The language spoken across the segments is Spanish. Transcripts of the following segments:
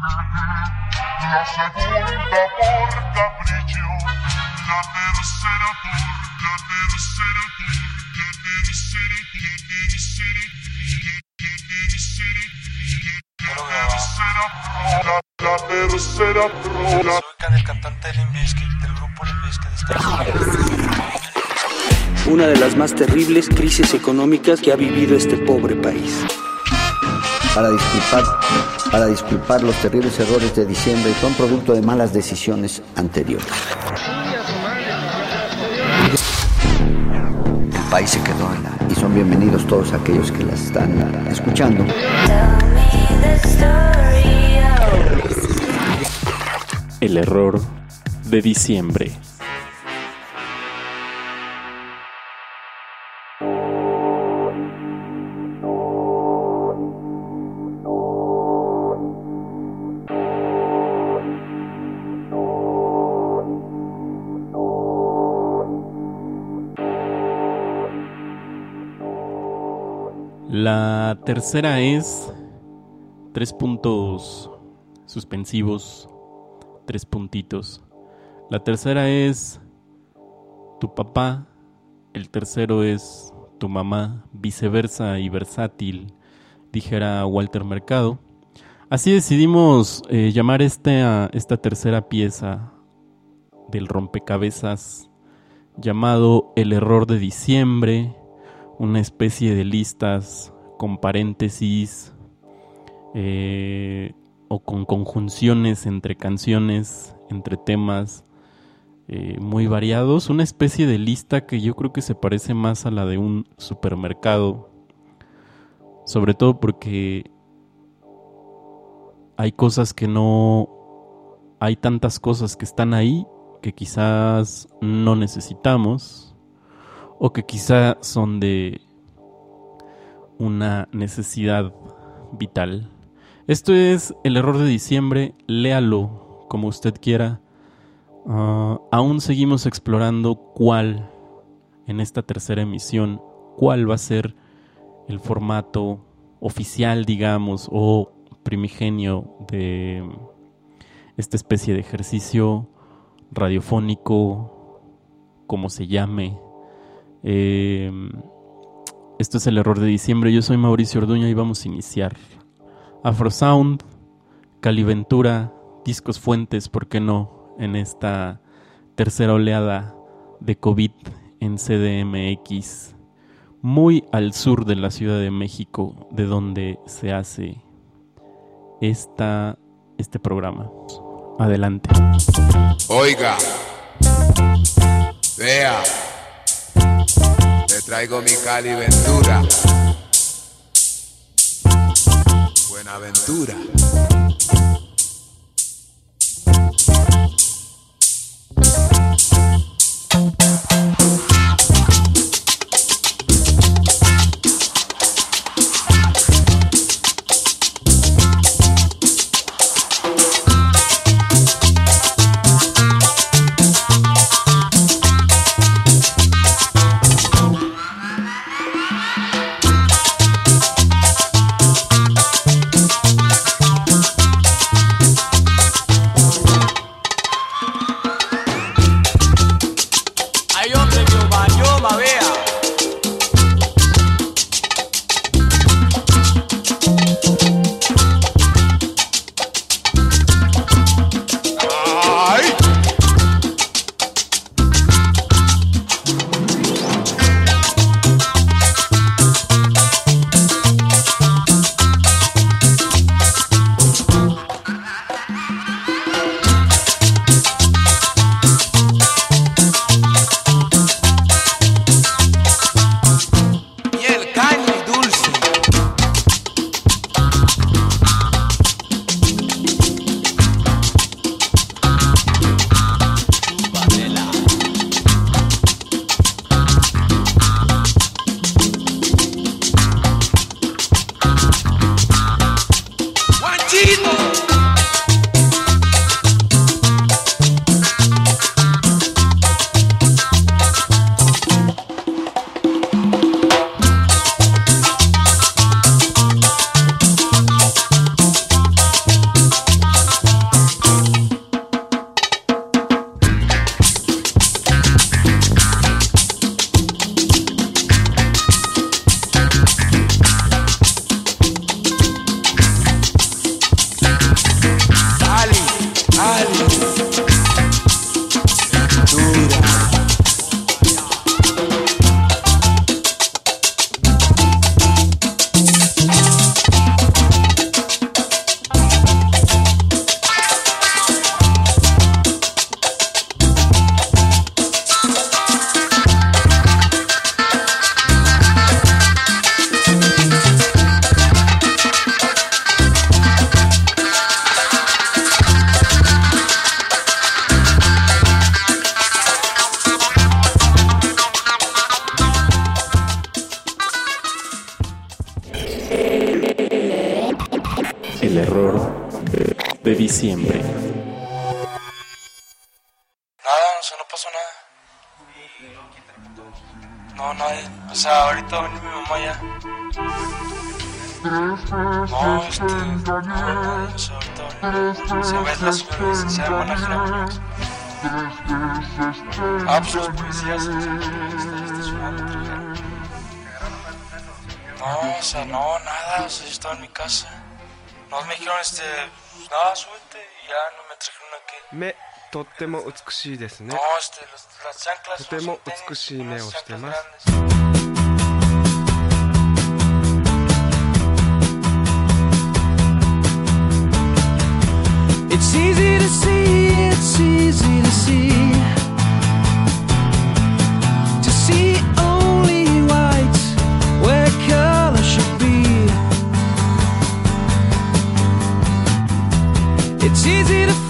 La segunda la tercera por, la tercera por, la tercera la tercera la la la una de las más terribles crisis económicas que ha vivido este pobre país. Para disculpar, para disculpar los terribles errores de diciembre son producto de malas decisiones anteriores. El país se quedó en la... Y son bienvenidos todos aquellos que las están escuchando. El error de diciembre. Tercera es tres puntos suspensivos, tres puntitos. La tercera es tu papá, el tercero es tu mamá, viceversa y versátil, dijera Walter Mercado. Así decidimos eh, llamar este esta tercera pieza del rompecabezas llamado El error de diciembre, una especie de listas con paréntesis eh, o con conjunciones entre canciones, entre temas eh, muy variados, una especie de lista que yo creo que se parece más a la de un supermercado, sobre todo porque hay cosas que no, hay tantas cosas que están ahí que quizás no necesitamos o que quizá son de una necesidad vital. Esto es el error de diciembre, léalo como usted quiera. Ah, aún seguimos explorando cuál, en esta tercera emisión, cuál va a ser el formato oficial, digamos, o primigenio de esta especie de ejercicio radiofónico, como se llame. Eh, esto es el error de diciembre. Yo soy Mauricio Orduña y vamos a iniciar. Afrosound, Caliventura, Discos Fuentes, ¿por qué no? En esta tercera oleada de COVID en CDMX, muy al sur de la Ciudad de México, de donde se hace esta, este programa. Adelante. Oiga, vea, traigo mi Cali Ventura. Buenaventura. 目とっても美しいですねとても美しい目をしてます「It's easy to see, it's easy to see」It's easy to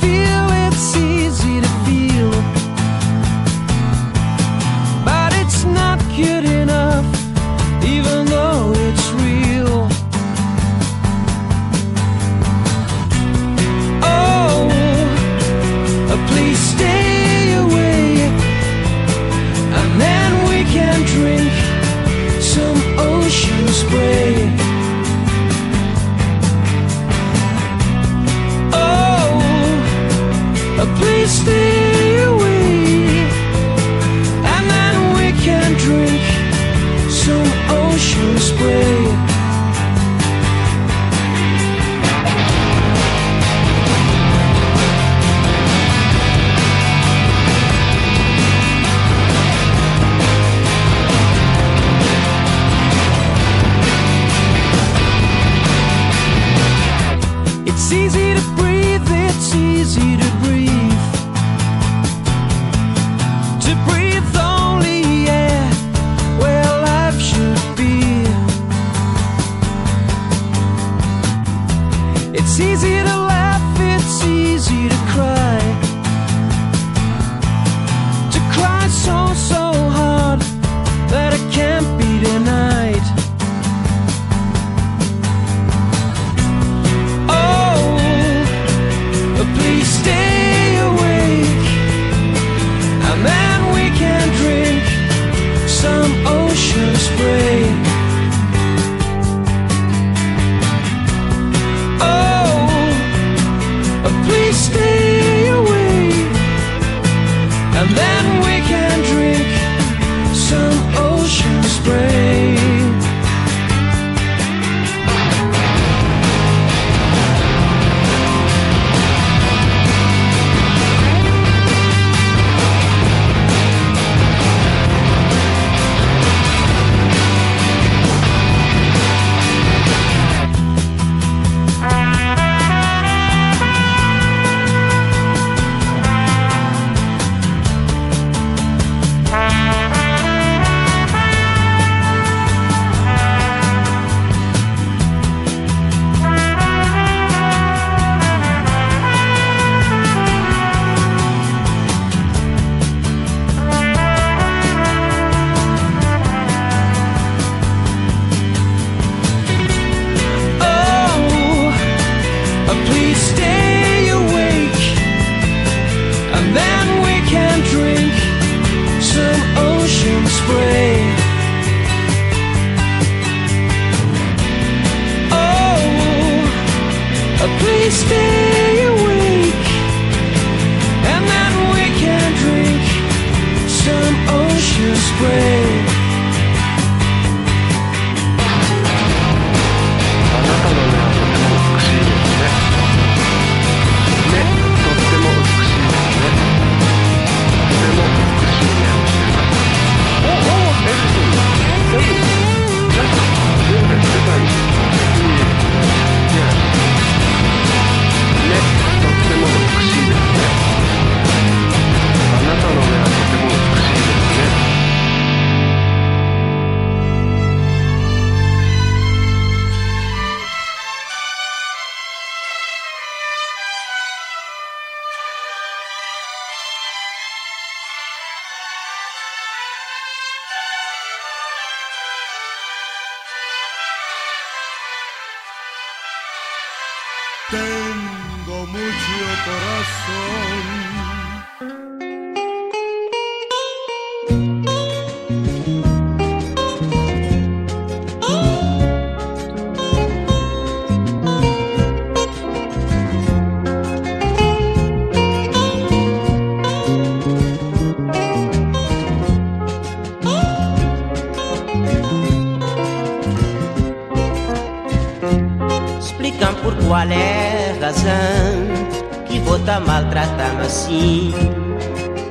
assim.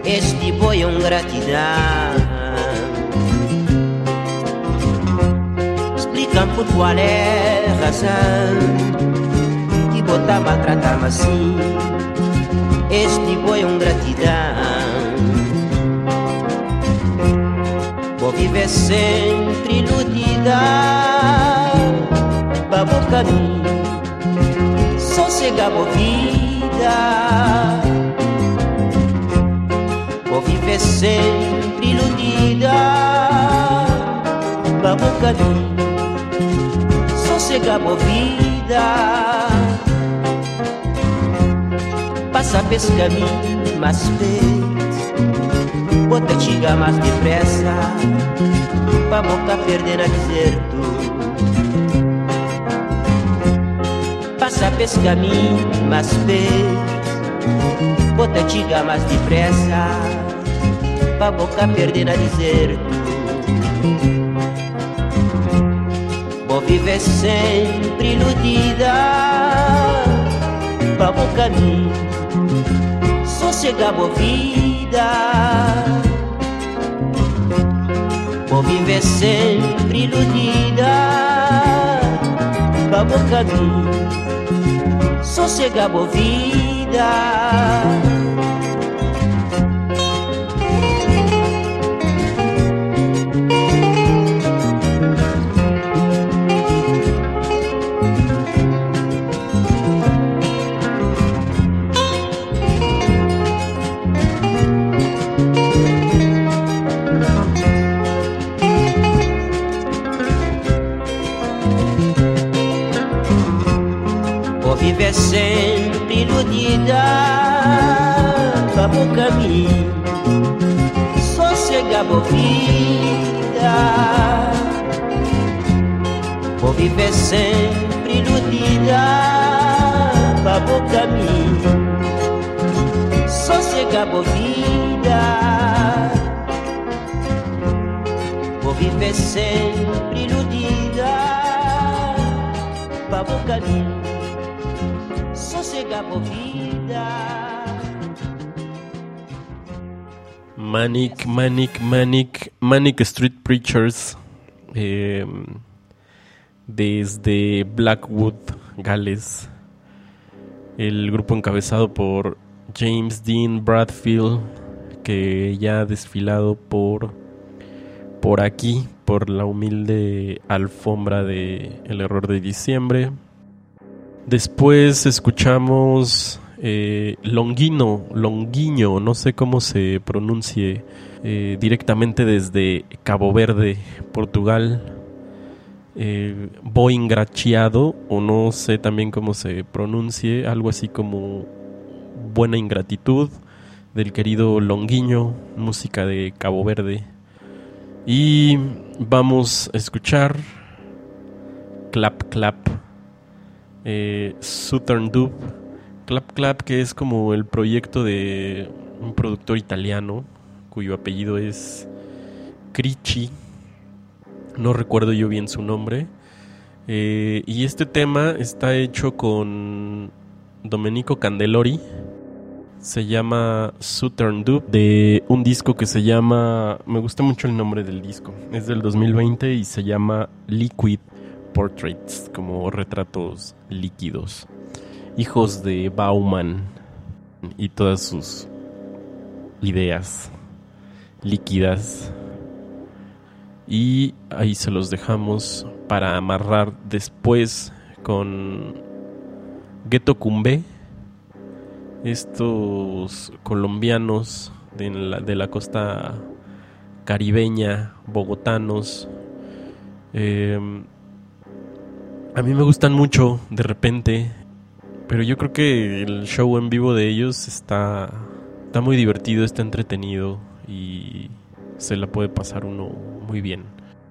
Este boi é um gratidão. Explicam por qual é a razão que vou tá maltratando assim. Este boi é um gratidão. Vou viver sempre iludida Vamos caminho Sossegar vou vida sempre iludida Uma boca de sossega movida. Passa pesca caminho mais feito Bota chega mais depressa Pra boca perder a deserto Passa pesca caminho mais feito Bota chega mais depressa. Pra boca perder a deserto Vou viver sempre iludida Pra bom caminho Sossegar boa vida. Vou viver sempre iludida Pra bom caminho Sossegar boa sempre iludida Vamos caminho Sossega vida. Vou viver sempre iludida Vamos caminho Sossega vida. Vou viver sempre iludida Vamos caminho Manic, Manic, Manic, Manic Street Preachers. eh, desde Blackwood, Gales. El grupo encabezado por James Dean Bradfield, que ya ha desfilado por, por aquí, por la humilde alfombra de El Error de Diciembre. Después escuchamos eh, Longuino, Longuiño, no sé cómo se pronuncie, eh, directamente desde Cabo Verde, Portugal. Eh, Boingraciado, o no sé también cómo se pronuncie, algo así como Buena Ingratitud, del querido Longuiño, música de Cabo Verde. Y vamos a escuchar Clap Clap eh, Southern Dub. Clap Clap, que es como el proyecto de un productor italiano cuyo apellido es Crici. No recuerdo yo bien su nombre. Eh, y este tema está hecho con Domenico Candelori. Se llama Southern Dub de un disco que se llama. Me gusta mucho el nombre del disco. Es del 2020 y se llama Liquid Portraits, como retratos líquidos. Hijos de Bauman y todas sus ideas líquidas. Y ahí se los dejamos para amarrar después con Ghetto Cumbe. Estos colombianos de la, de la costa caribeña, bogotanos. eh, a mí me gustan mucho de repente Pero yo creo que el show en vivo de ellos está, está muy divertido, está entretenido y se la puede pasar uno muy bien.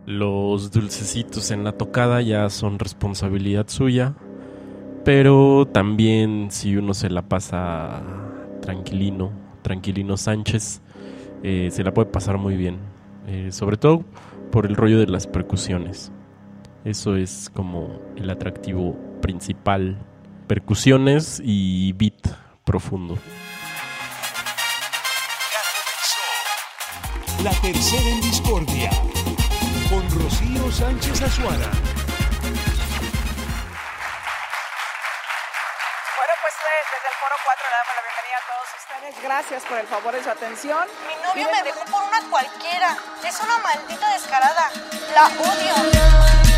Los dulcecitos en la tocada ya son responsabilidad suya, pero también si uno se la pasa tranquilino, tranquilino Sánchez, eh, se la puede pasar muy bien. Eh, sobre todo por el rollo de las percusiones. Eso es como el atractivo principal. Percusiones y beat profundo. La tercera en discordia. Con Rocío Sánchez Azuara. Bueno, pues desde el Foro 4 le damos la bienvenida a todos ustedes. Gracias por el favor de su atención. Mi novio me dejó por una cualquiera. Es una maldita descarada. La odio.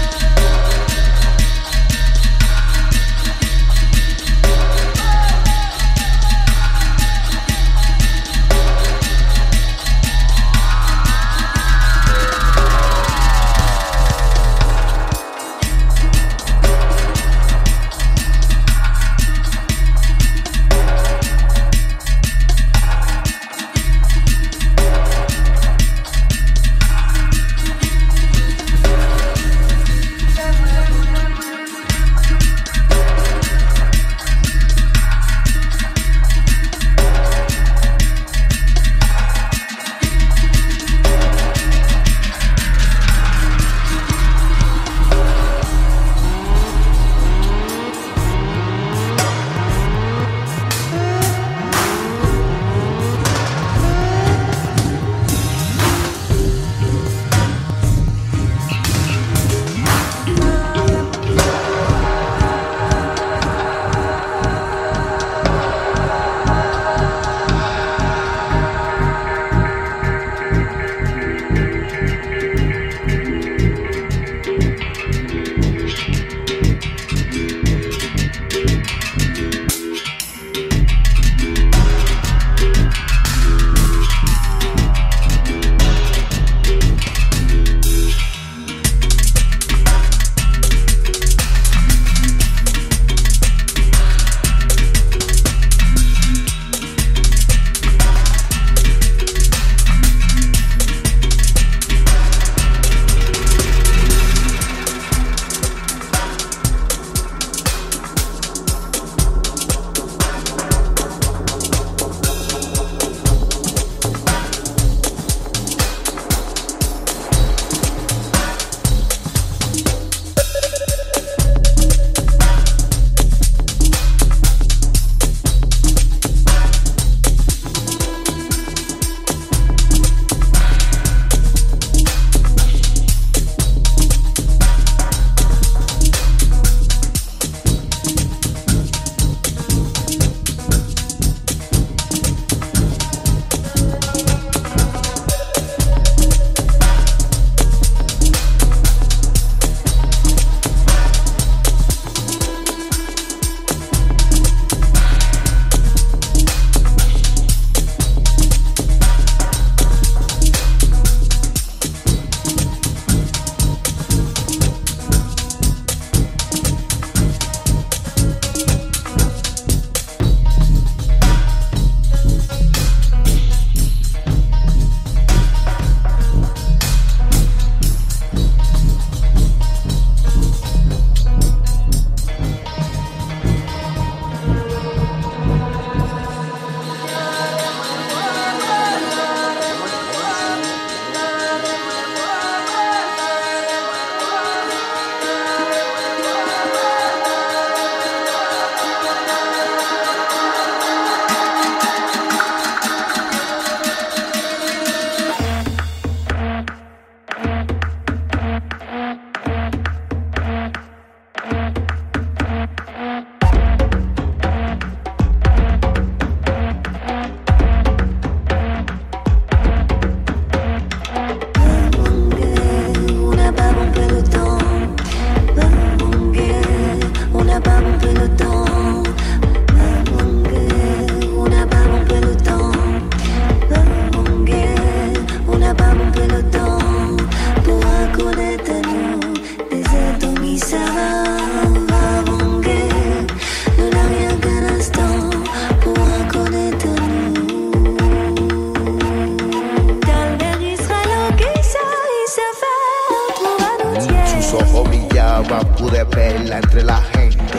la gente.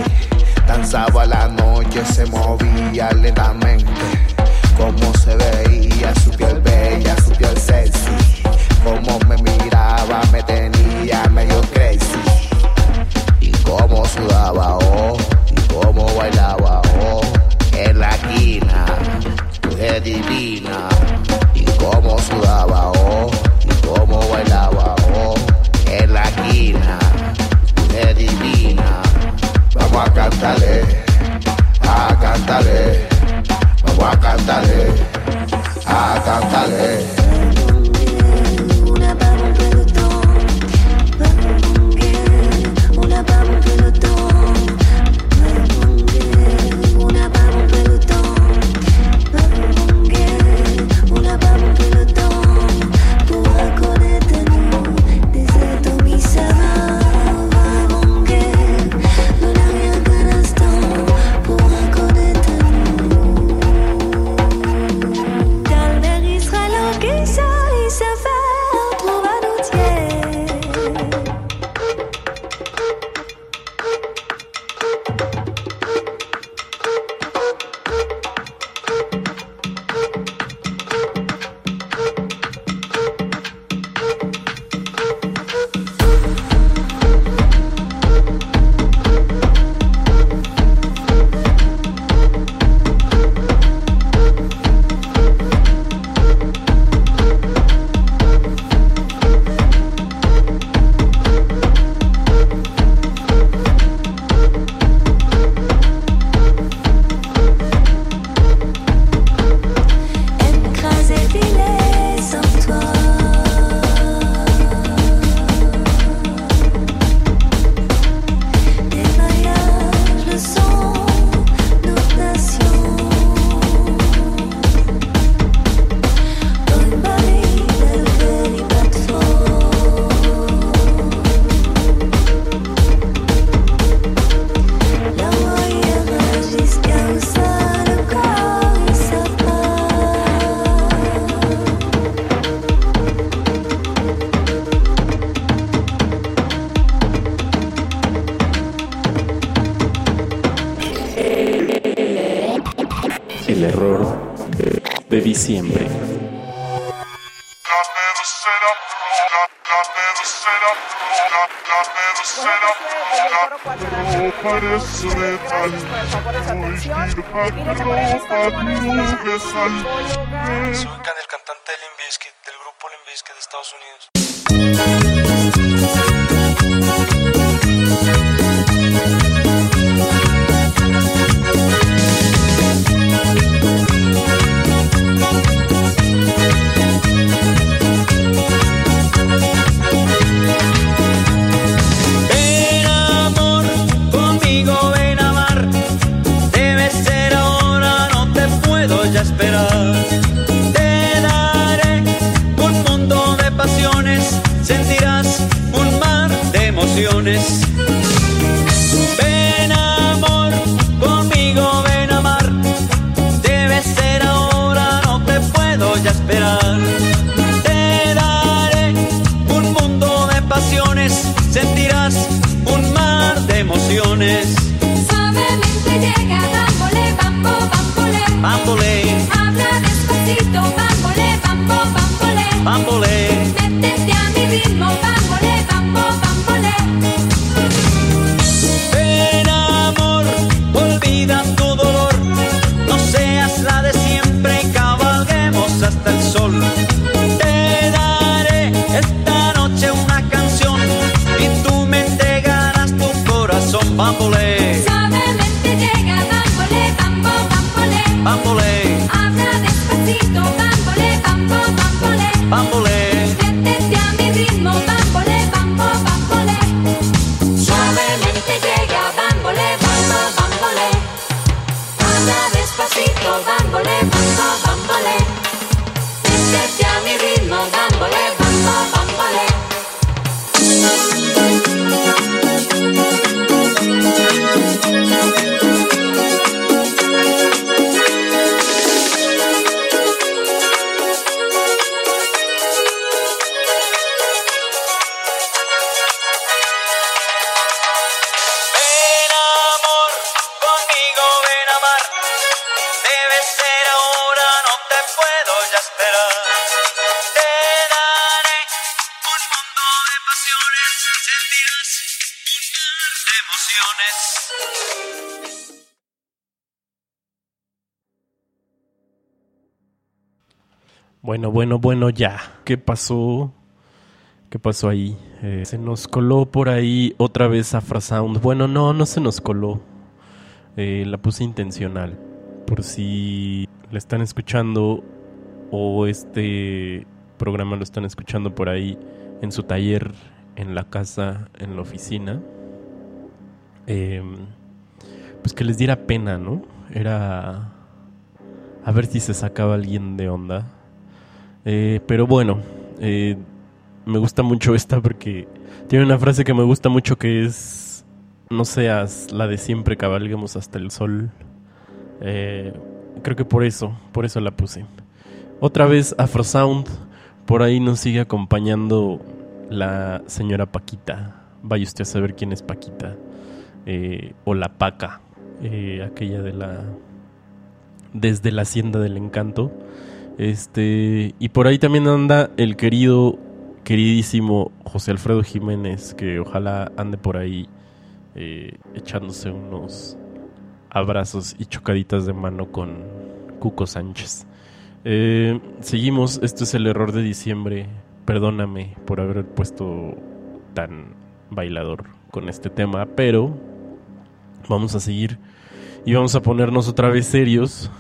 Danzaba la noche, se movía lentamente. Como se veía, su piel bella, su piel sexy. Como me miraba, me tenía medio crazy. Y cómo sudaba, oh, y cómo bailaba, oh. En la esquina, mujer divina. A cantarle, a cantarle, vamos a cantarle, a cantarle. Al Soy Bueno, bueno, bueno, ya. ¿Qué pasó? ¿Qué pasó ahí? Eh, se nos coló por ahí otra vez Afrasound. Bueno, no, no se nos coló. Eh, la puse intencional. Por si la están escuchando o este programa lo están escuchando por ahí en su taller, en la casa, en la oficina. Eh, pues que les diera pena, ¿no? Era a ver si se sacaba alguien de onda. Eh, pero bueno, eh, me gusta mucho esta porque tiene una frase que me gusta mucho que es, no seas la de siempre, cabalguemos hasta el sol. Eh, creo que por eso, por eso la puse. Otra vez Afrosound, por ahí nos sigue acompañando la señora Paquita. Vaya usted a saber quién es Paquita. Eh, o la Paca, eh, aquella de la... Desde la Hacienda del Encanto. Este, y por ahí también anda el querido, queridísimo José Alfredo Jiménez, que ojalá ande por ahí eh, echándose unos abrazos y chocaditas de mano con Cuco Sánchez. Eh, seguimos, esto es el error de diciembre. Perdóname por haber puesto tan bailador con este tema, pero vamos a seguir y vamos a ponernos otra vez serios.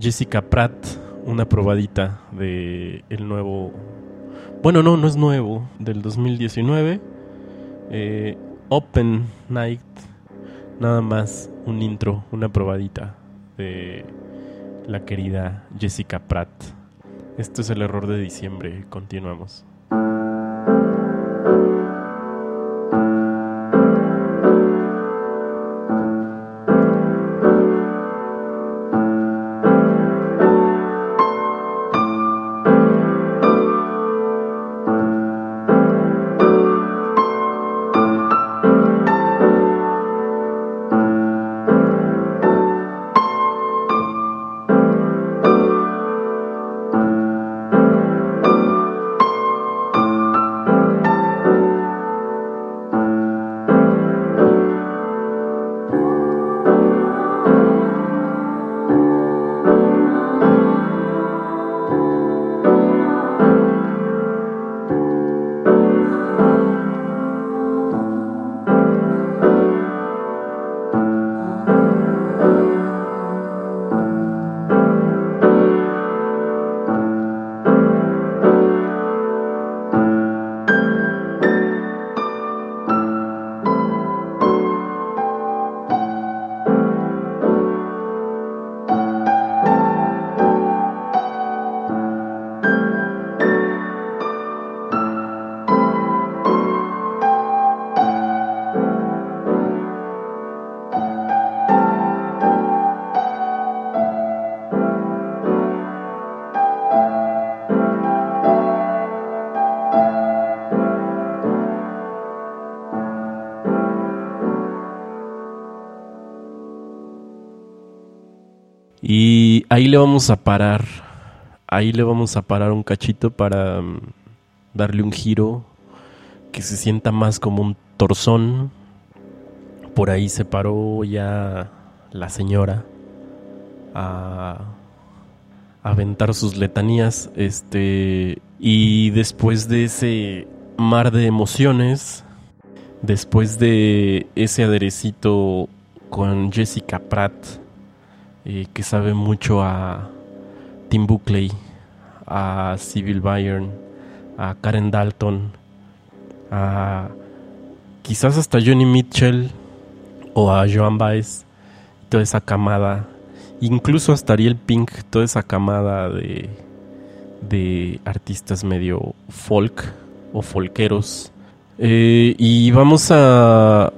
Jessica Pratt una probadita de el nuevo bueno no no es nuevo del 2019 eh, Open Night nada más un intro una probadita de la querida Jessica Pratt. Esto es el error de diciembre continuamos le vamos a parar. Ahí le vamos a parar un cachito para mm, darle un giro que se sienta más como un torzón. Por ahí se paró ya la señora a a aventar sus letanías. Este. Y después de ese mar de emociones. Después de ese aderecito con Jessica Pratt que sabe mucho a Tim Buckley, a Civil Byrne, a Karen Dalton, a quizás hasta Johnny Mitchell o a Joan Baez, toda esa camada, incluso hasta Ariel Pink, toda esa camada de, de artistas medio folk o folqueros. Eh, y vamos a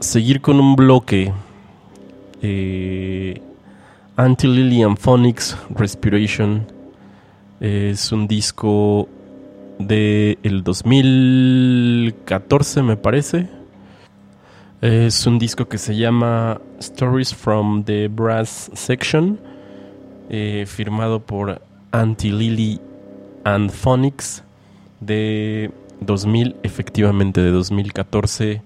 seguir con un bloque. Eh, Anti-Lilian Phonics Respiration es un disco de el 2014 me parece. Es un disco que se llama Stories from the Brass Section, eh, firmado por Anti-Lily and Phonics de 2000, efectivamente de 2014.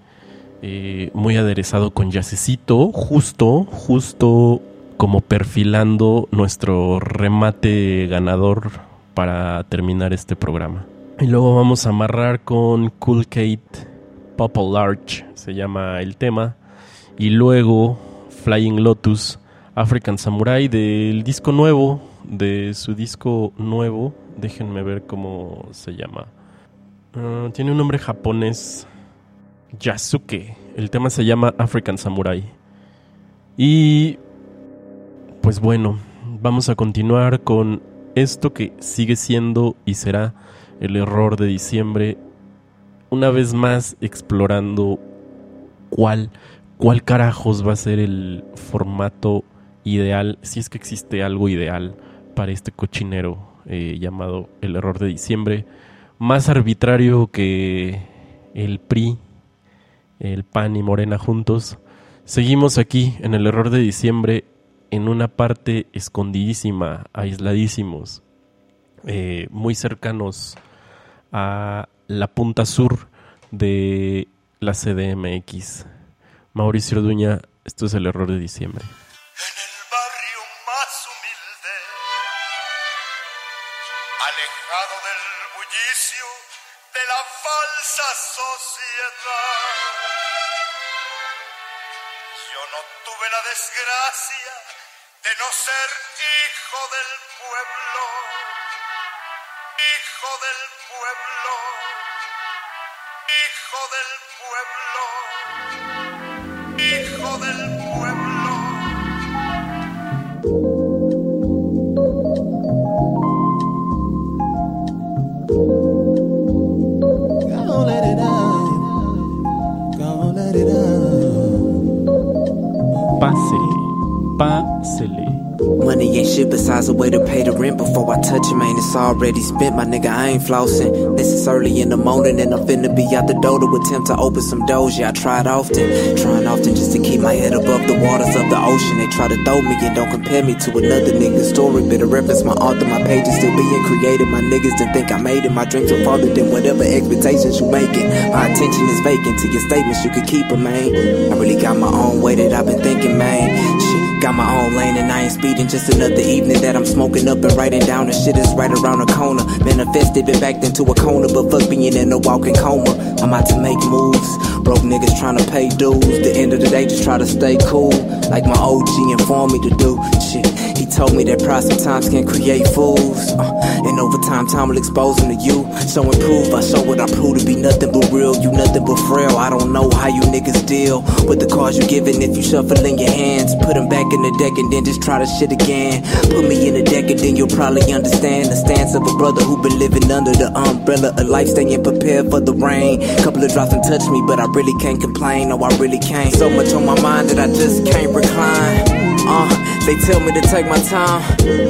eh, muy aderezado con jazzecito, justo, justo como perfilando nuestro remate ganador para terminar este programa. Y luego vamos a amarrar con Cool Kate Purple Larch, se llama el tema. Y luego Flying Lotus, African Samurai del disco nuevo, de su disco nuevo. Déjenme ver cómo se llama. Ah, tiene un nombre japonés. Yasuke. El tema se llama African Samurai. Y pues bueno, vamos a continuar con esto que sigue siendo y será el error de diciembre. Una vez más explorando cuál, cuál carajos va a ser el formato ideal, si es que existe algo ideal para este cochinero eh, llamado el error de diciembre. Más arbitrario que el PRI, el PAN y Morena juntos. Seguimos aquí en el error de diciembre en una parte escondidísima, aisladísimos, eh, muy cercanos a la punta sur de la CDMX. Mauricio Orduña, esto es el error de diciembre. alejado del bullicio de la falsa sociedad. Yo no tuve la desgracia de no ser hijo del pueblo, hijo del pueblo, hijo del pueblo, hijo del pueblo. Gonna pásele. Money ain't shit besides a way to pay the rent before I touch it, man. It's already spent, my nigga. I ain't flossing. This is early in the morning, and I'm finna be out the door to attempt to open some doors. Yeah, I tried often, trying often just to keep my head above the waters of the ocean. They try to throw me and don't compare me to another nigga's story. Better reference my author, my pages still being created. My niggas didn't think I made it. My dreams are farther than whatever expectations you making. My attention is vacant to your statements, you could keep keep 'em, man. I really got my own way that I've been thinking, man. Shit. Got my own lane and I ain't speeding. Just another evening that I'm smoking up and writing down. The shit is right around the corner. Manifested, been backed into a corner, but fuck being in a walking coma. I'm out to make moves. Broke niggas trying to pay dues. The end of the day, just try to stay cool. Like my OG informed me to do. Shit, he told me that pride sometimes can create fools. Uh, and over time, time will expose them to you. So improve, I show what I prove to be nothing but real. You nothing but frail. I don't know how you niggas deal with the cards you giving if you shuffle in your hands. Put them back in the deck and then just try to shit again. Put me in the deck and then you'll probably understand the stance of a brother who been living under the umbrella of life, staying prepared for the rain. Couple of drops and touch me, but I really can't complain. No, I really can't. So much on my mind that I just can't recline. Uh, they tell me to take my time.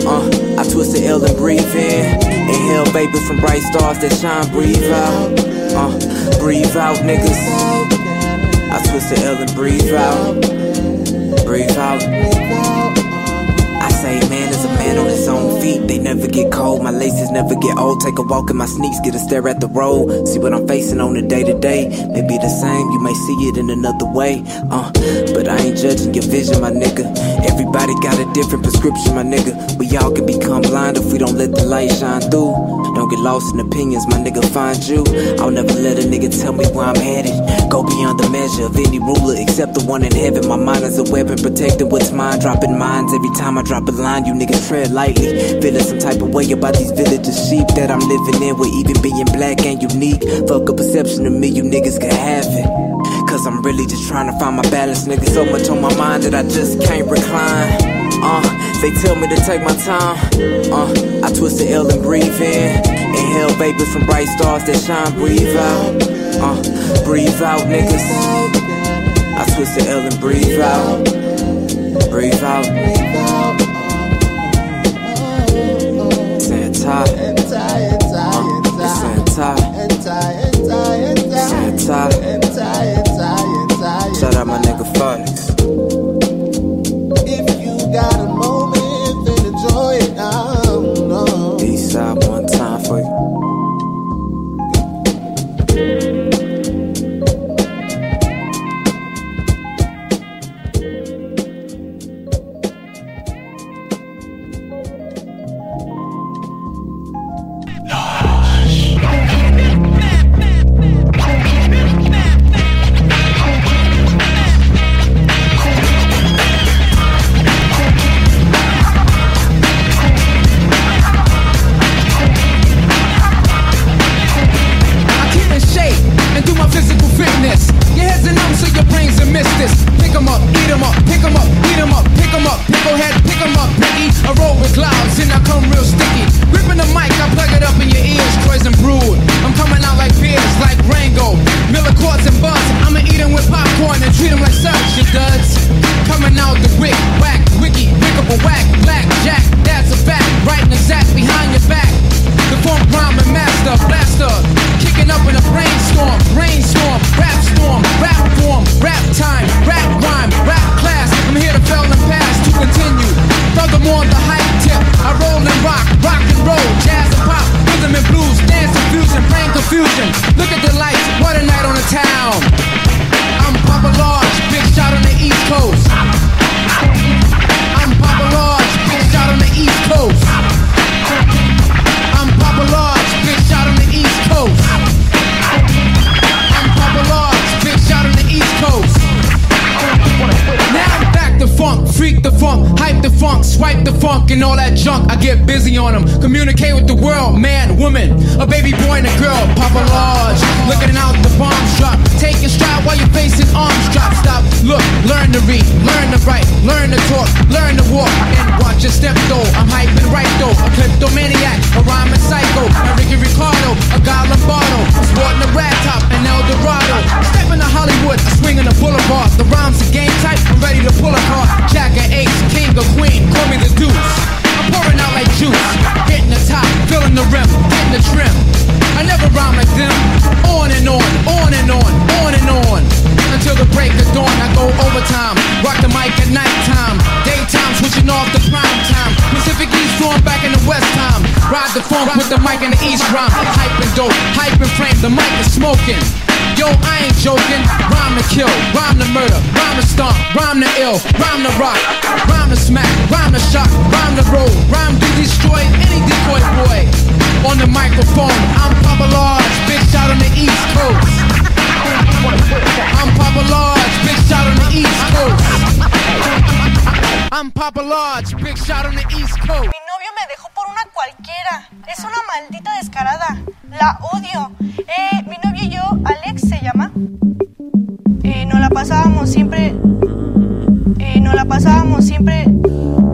Uh, I twist the L and breathe in. Inhale vapors from bright stars that shine. Breathe out. Uh, breathe out, niggas. I twist the L and breathe out. Breathe out. I say, man is a man on his own feet. They never get cold. My laces never get old. Take a walk in my sneaks, get a stare at the road. See what I'm facing on the day to day. Maybe the same, you may see it in another way. Uh, but I ain't judging your vision, my nigga. Everybody got a different prescription, my nigga. We all can become blind if we don't let the light shine through. Don't get lost in opinions, my nigga. Find you. I'll never let a nigga tell me where I'm headed. Go beyond the measure of any ruler except the one in heaven. My mind is a weapon protecting what's mine. Dropping mines every time I drop a line. You niggas tread lightly. Feeling some type of way about these village of sheep that I'm living in. Where even being black and unique. Fuck a perception of me, you niggas can have it. Cause I'm really just trying to find my balance, nigga. So much on my mind that I just can't recline. Uh, they tell me to take my time. Uh, I twist the L and breathe in. Inhale vapors from bright stars that shine. Breathe out. Uh, breathe out, niggas. I twist the L and breathe out. Breathe out. anti, anti, anti, anti, anti, anti, anti, anti, anti, anti, anti, anti, Yo, I ain't joking. Rhyme to kill, rhyme to murder, rhyme to stomp, rhyme to ill, rhyme to rock, rhyme to smack, rhyme to shock, rhyme to roll, rhyme to destroy any decoy boy. On the microphone, I'm Papa Large, big shot on the East Coast. I'm Papa Large, big shot on the East Coast. I'm Papa Large, big shot on the East Coast. Novio me dejó por una cualquiera. Es una maldita descarada. La odio. Eh, mi novio y yo, Alex se llama. Eh, nos la pasábamos siempre. Eh, nos la pasábamos siempre.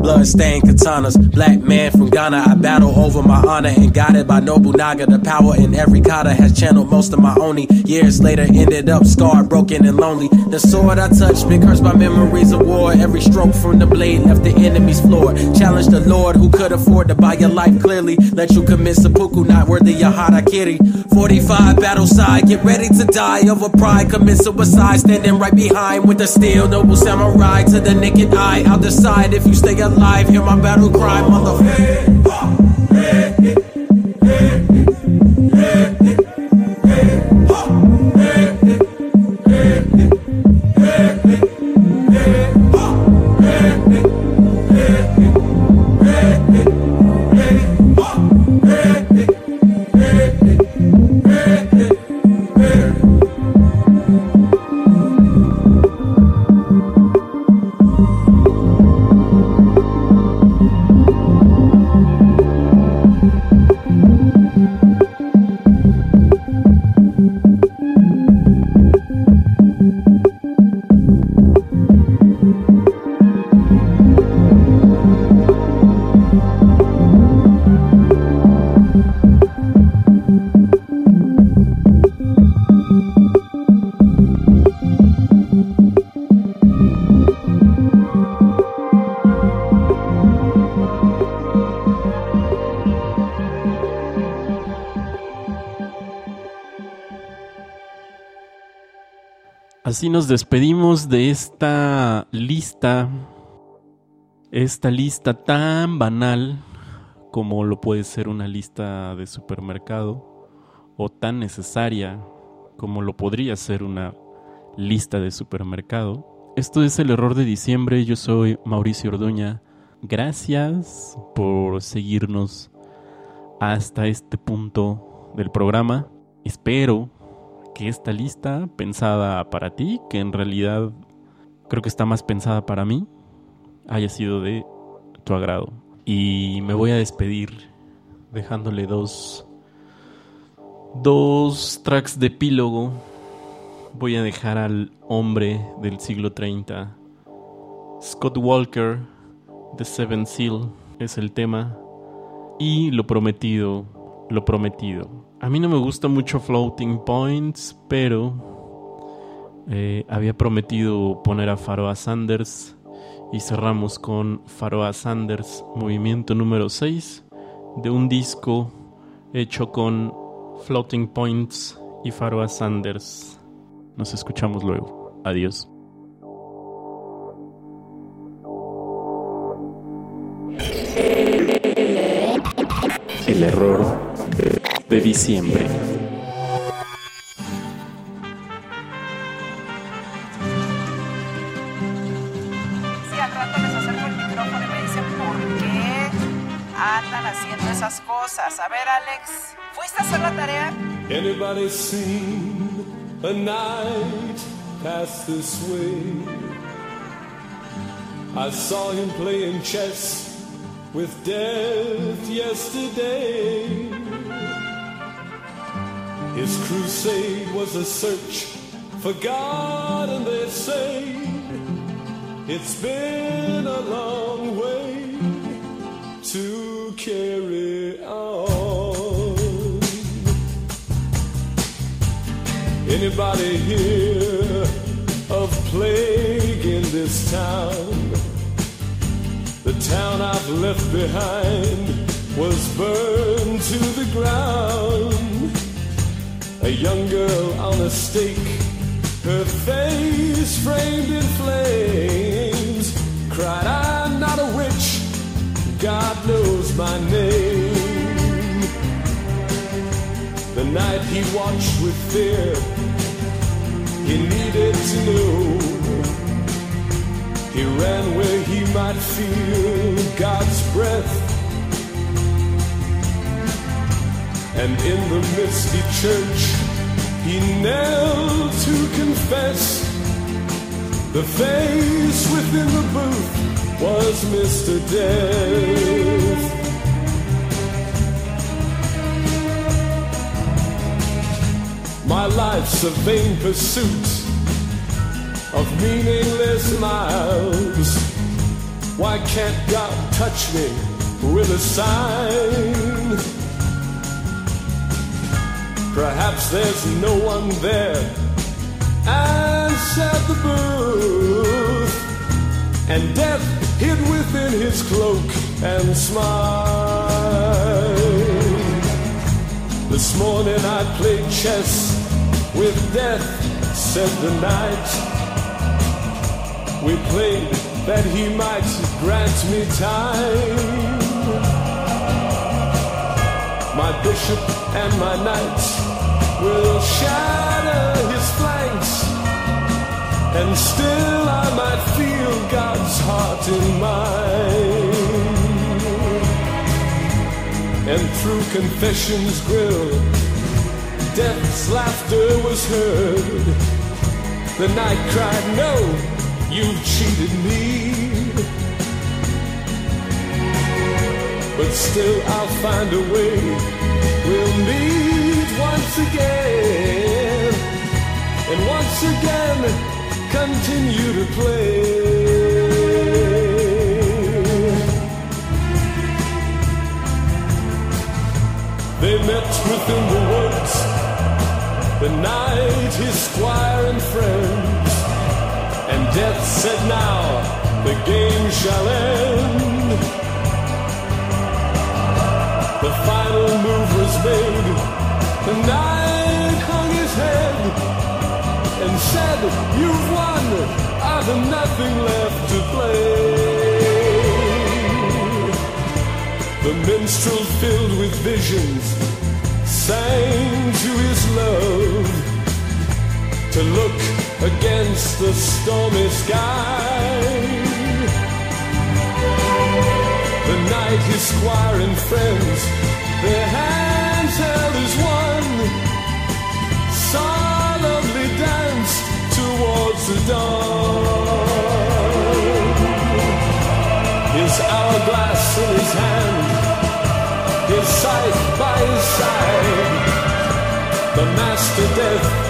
Bloodstained katanas, black man from Ghana. I battle over my honor and guided by Nobunaga. The power in every kata has channeled most of my oni. Years later, ended up scarred, broken, and lonely. The sword I touched, been cursed by memories of war. Every stroke from the blade left the enemy's floor. Challenge the Lord who could afford to buy your life clearly. Let you commit seppuku, not worthy of harakiri. 45 battle side, get ready to die over pride. Commit suicide, standing right behind with a steel. Noble samurai to the naked eye. I'll decide if you stay alive. Hear my battle cry, motherfucker. Así nos despedimos de esta lista, esta lista tan banal como lo puede ser una lista de supermercado o tan necesaria como lo podría ser una lista de supermercado. Esto es el error de diciembre, yo soy Mauricio Orduña. Gracias por seguirnos hasta este punto del programa. Espero que esta lista pensada para ti, que en realidad creo que está más pensada para mí, haya sido de tu agrado. Y me voy a despedir dejándole dos dos tracks de epílogo. Voy a dejar al hombre del siglo 30, Scott Walker, The Seven Seal es el tema. Y lo prometido, lo prometido. A mí no me gusta mucho Floating Points, pero eh, había prometido poner a Faroa Sanders y cerramos con Faroa Sanders, movimiento número 6 de un disco hecho con Floating Points y Faroa Sanders. Nos escuchamos luego. Adiós. El error de diciembre. Sí, al rato les acerco el micrófono y me dicen por qué andan haciendo esas cosas. A ver, Alex, ¿fuiste a hacer la tarea? Anybody seen a night pass this way? I saw him playing chess with death yesterday. His crusade was a search for God, and they say it's been a long way to carry on. Anybody hear of plague in this town? The town I've left behind was burned to the ground. A young girl on a stake, her face framed in flames, cried, I'm not a witch, God knows my name. The night he watched with fear, he needed to know. He ran where he might feel God's breath. And in the misty church, he knelt to confess. The face within the booth was Mr. Death. My life's a vain pursuit of meaningless miles. Why can't God touch me with a sign? Perhaps there's no one there. Answered the booth, and death hid within his cloak and smiled. This morning I played chess with death, said the knight. We played that he might grant me time. My bishop and my knight will shatter his flanks, and still I might feel God's heart in mine. And through confession's grill, death's laughter was heard. The night cried, No, you've cheated me. But still I'll find a way. We'll meet once again, and once again continue to play. They met within the woods, the night his squire and friends, and death said, Now the game shall end. The final move was made. The knight hung his head and said, You've won. I've nothing left to play. The minstrel filled with visions sang to his love to look against the stormy sky. The night his squire and friends, their hands held as one, dawn. His hourglass in his hand, his scythe by his side, the master death,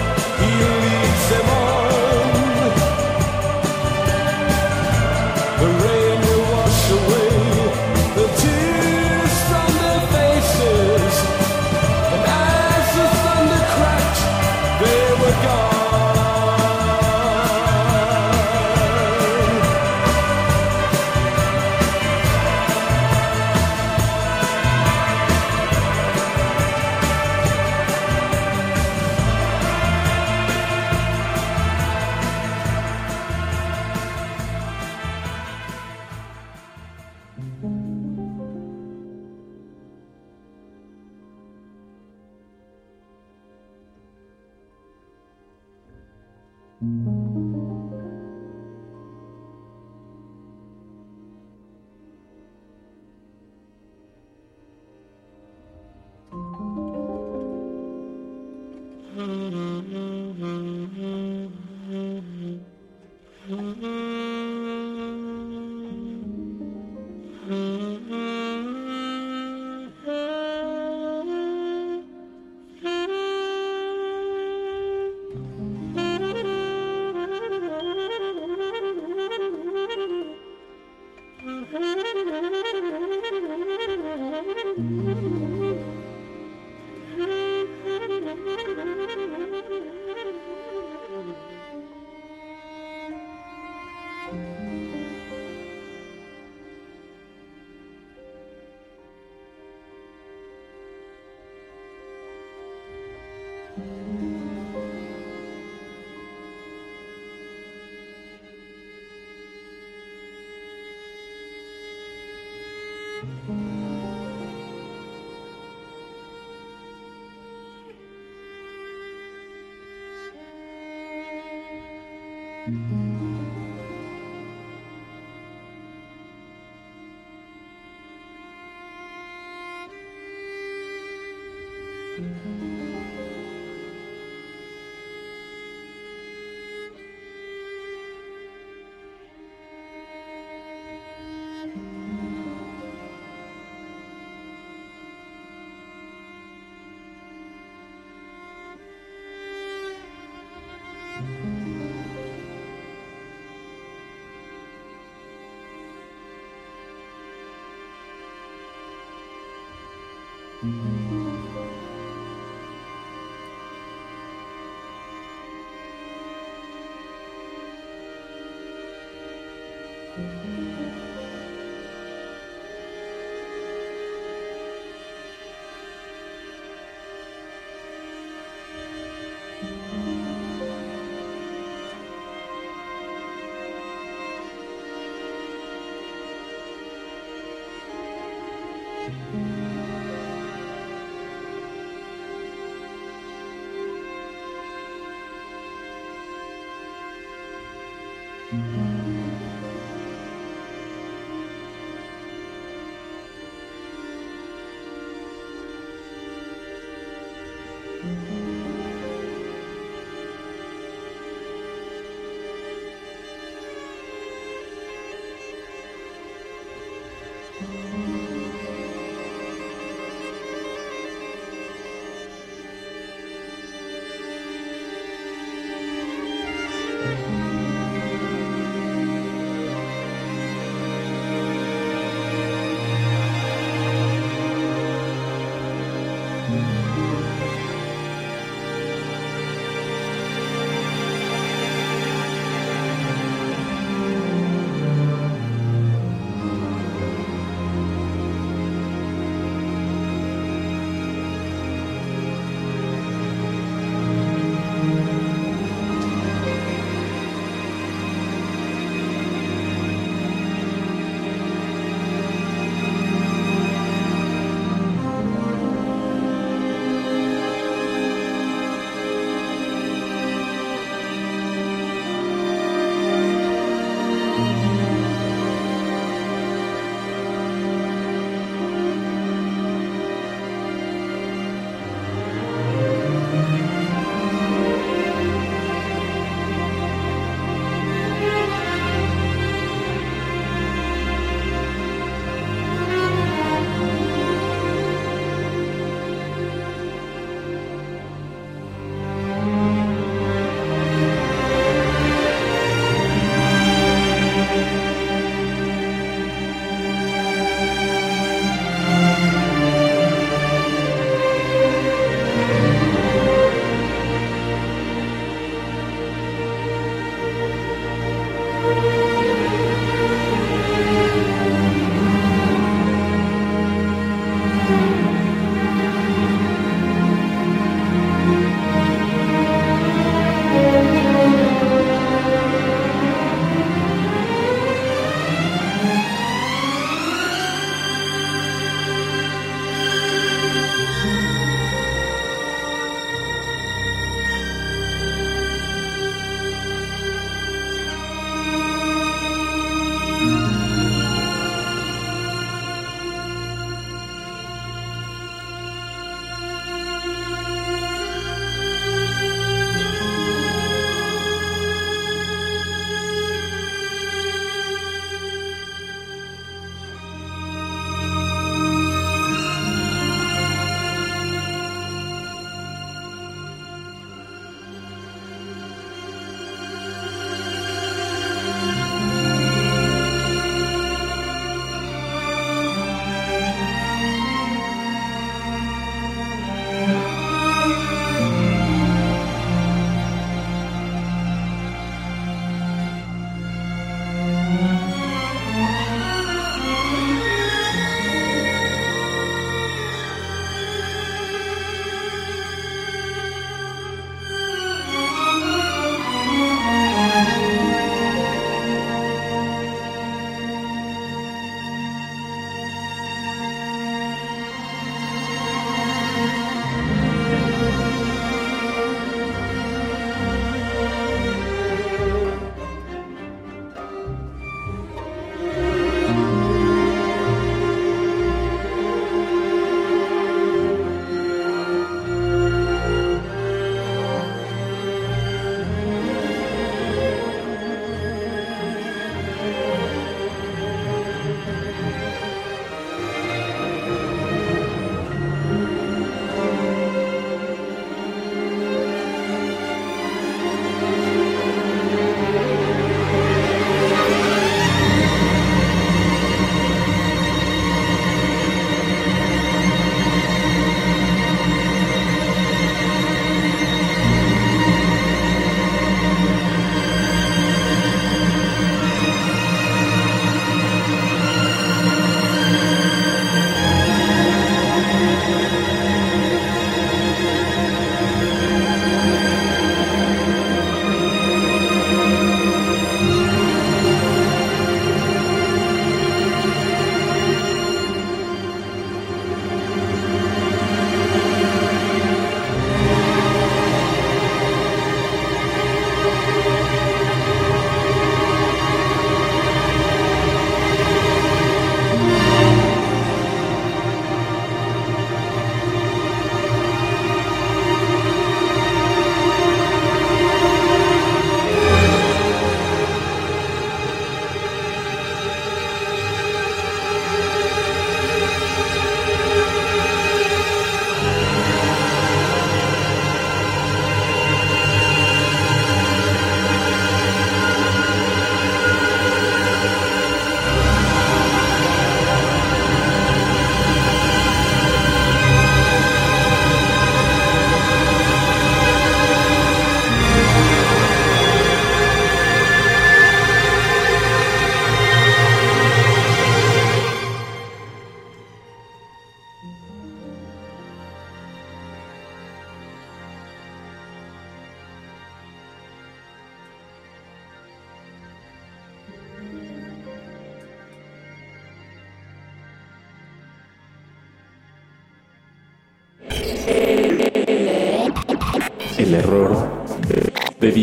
Mm-hmm.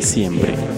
Diciembre.